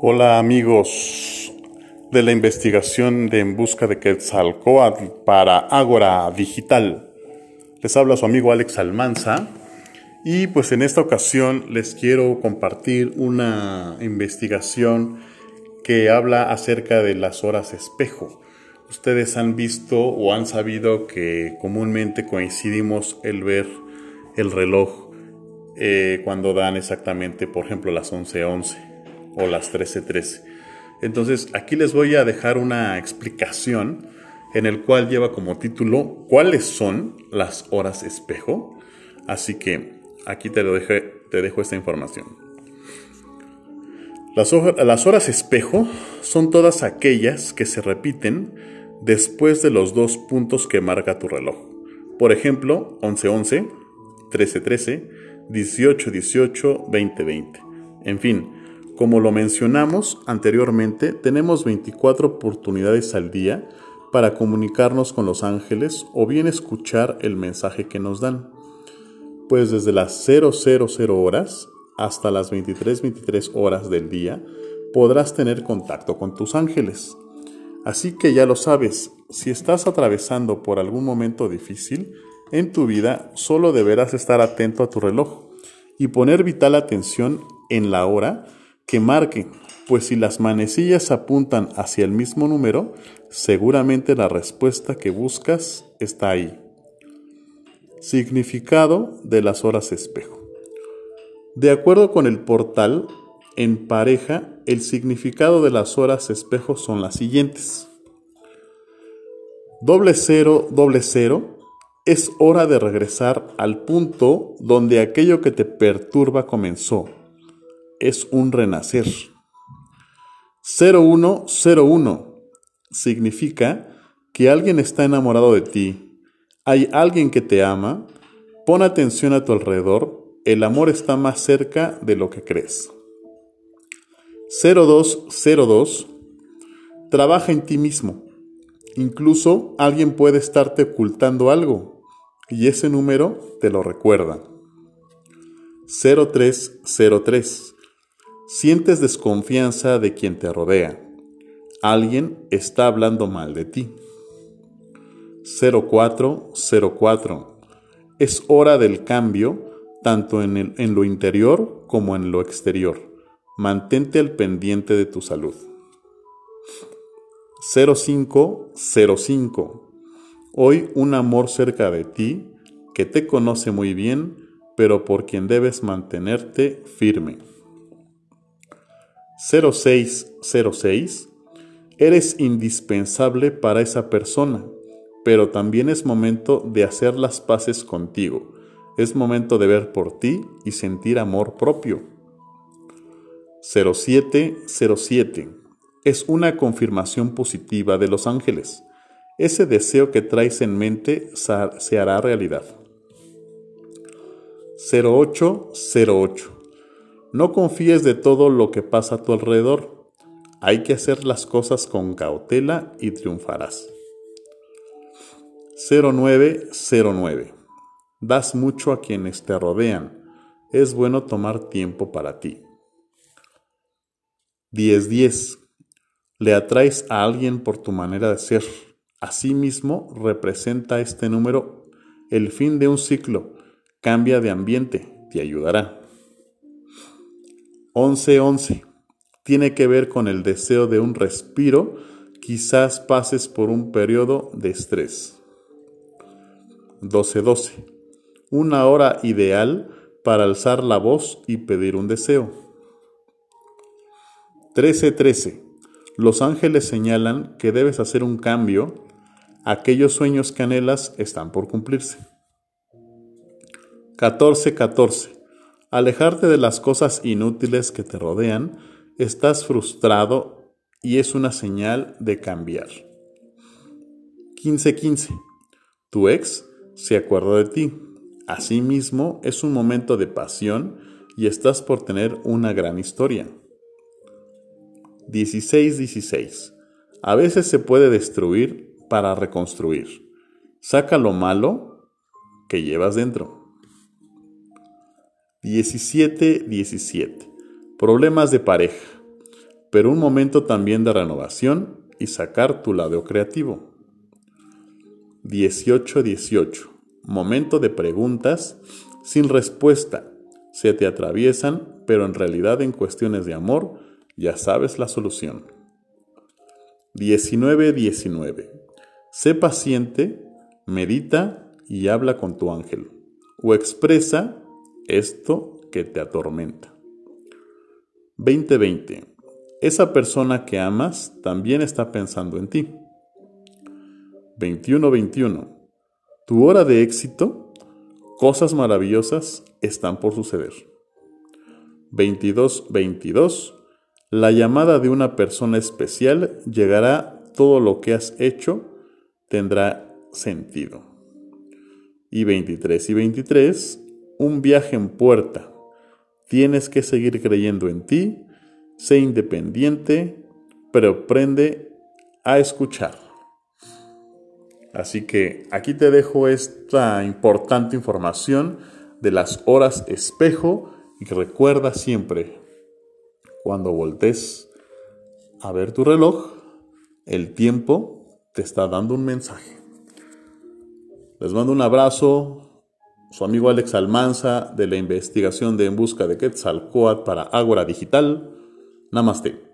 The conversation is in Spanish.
Hola amigos de la investigación de En Busca de Quetzalcoatl para Ágora Digital. Les habla su amigo Alex Almanza y pues en esta ocasión les quiero compartir una investigación que habla acerca de las horas espejo. Ustedes han visto o han sabido que comúnmente coincidimos el ver el reloj eh, cuando dan exactamente, por ejemplo, las 11:11 o las 13:13. Entonces, aquí les voy a dejar una explicación en el cual lleva como título ¿Cuáles son las horas espejo? Así que aquí te, lo te dejo esta información. Las, las horas espejo son todas aquellas que se repiten después de los dos puntos que marca tu reloj. Por ejemplo, 11:11, 13:13, 1818, 2020. En fin, como lo mencionamos anteriormente, tenemos 24 oportunidades al día para comunicarnos con los ángeles o bien escuchar el mensaje que nos dan. Pues desde las 000 horas hasta las 23:23 horas del día podrás tener contacto con tus ángeles. Así que ya lo sabes, si estás atravesando por algún momento difícil, en tu vida solo deberás estar atento a tu reloj y poner vital atención en la hora que marque, pues si las manecillas apuntan hacia el mismo número, seguramente la respuesta que buscas está ahí. Significado de las horas espejo. De acuerdo con el portal, en pareja, el significado de las horas espejo son las siguientes. Doble cero, doble cero es hora de regresar al punto donde aquello que te perturba comenzó. Es un renacer. 0101 significa que alguien está enamorado de ti. Hay alguien que te ama. Pon atención a tu alrededor. El amor está más cerca de lo que crees. 0202 Trabaja en ti mismo. Incluso alguien puede estarte ocultando algo y ese número te lo recuerda. 0303. Sientes desconfianza de quien te rodea. Alguien está hablando mal de ti. 0404. Es hora del cambio tanto en, en lo interior como en lo exterior. Mantente al pendiente de tu salud. 0505 Hoy un amor cerca de ti que te conoce muy bien, pero por quien debes mantenerte firme. 0606 Eres indispensable para esa persona, pero también es momento de hacer las paces contigo. Es momento de ver por ti y sentir amor propio. 0707 es una confirmación positiva de los ángeles ese deseo que traes en mente se hará realidad. 0808. No confíes de todo lo que pasa a tu alrededor. Hay que hacer las cosas con cautela y triunfarás. 0909. Das mucho a quienes te rodean. Es bueno tomar tiempo para ti. 1010. Le atraes a alguien por tu manera de ser Asimismo, representa este número el fin de un ciclo. Cambia de ambiente, te ayudará. 1111. Tiene que ver con el deseo de un respiro, quizás pases por un periodo de estrés. 1212. Una hora ideal para alzar la voz y pedir un deseo. 1313. Los ángeles señalan que debes hacer un cambio aquellos sueños que anhelas están por cumplirse. 14.14. Alejarte de las cosas inútiles que te rodean, estás frustrado y es una señal de cambiar. 15.15. Tu ex se acuerda de ti. Asimismo, es un momento de pasión y estás por tener una gran historia. 16.16. A veces se puede destruir para reconstruir. Saca lo malo que llevas dentro. 17, 17. Problemas de pareja. pero un momento también de renovación y sacar tu lado creativo. 18-18. Momento de preguntas sin respuesta. Se te atraviesan, pero en realidad en cuestiones de amor ya sabes la solución. 19-19. Sé paciente, medita y habla con tu ángel. O expresa esto que te atormenta. 2020. Esa persona que amas también está pensando en ti. 21-21. Tu hora de éxito, cosas maravillosas están por suceder. 22-22. La llamada de una persona especial llegará, todo lo que has hecho tendrá sentido. Y 23 y 23, un viaje en puerta. Tienes que seguir creyendo en ti, sé independiente, pero aprende a escuchar. Así que aquí te dejo esta importante información de las horas espejo y recuerda siempre, cuando voltees a ver tu reloj, el tiempo te está dando un mensaje. Les mando un abrazo, su amigo Alex Almanza de la investigación de En Busca de Quetzalcoatl para Ágora Digital. Namaste.